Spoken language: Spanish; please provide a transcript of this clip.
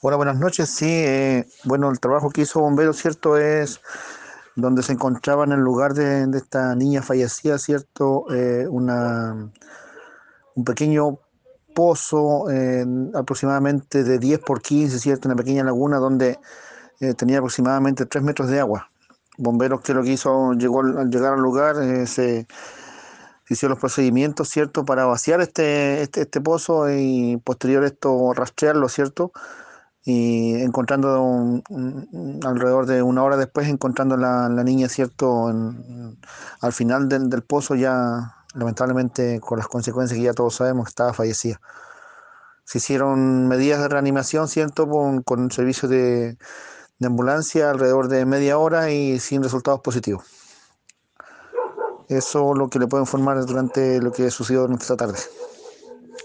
Hola, buenas noches. Sí, eh, bueno, el trabajo que hizo Bomberos, ¿cierto? Es donde se encontraba en el lugar de, de esta niña fallecida, ¿cierto? Eh, una, un pequeño pozo eh, aproximadamente de 10 por 15, ¿cierto? Una pequeña laguna donde eh, tenía aproximadamente 3 metros de agua. Bomberos que lo que hizo, llegó al llegar al lugar, se hicieron los procedimientos, ¿cierto? Para vaciar este, este, este pozo y posterior esto rastrearlo, ¿cierto? Y encontrando alrededor de una hora después, encontrando la, la niña, ¿cierto? Al final del, del, pozo ya, lamentablemente, con las consecuencias que ya todos sabemos, estaba fallecida. Se hicieron medidas de reanimación, ¿cierto? Con, con el servicio de, de ambulancia alrededor de media hora y sin resultados positivos. Eso es lo que le puedo informar durante lo que sucedió durante esta tarde.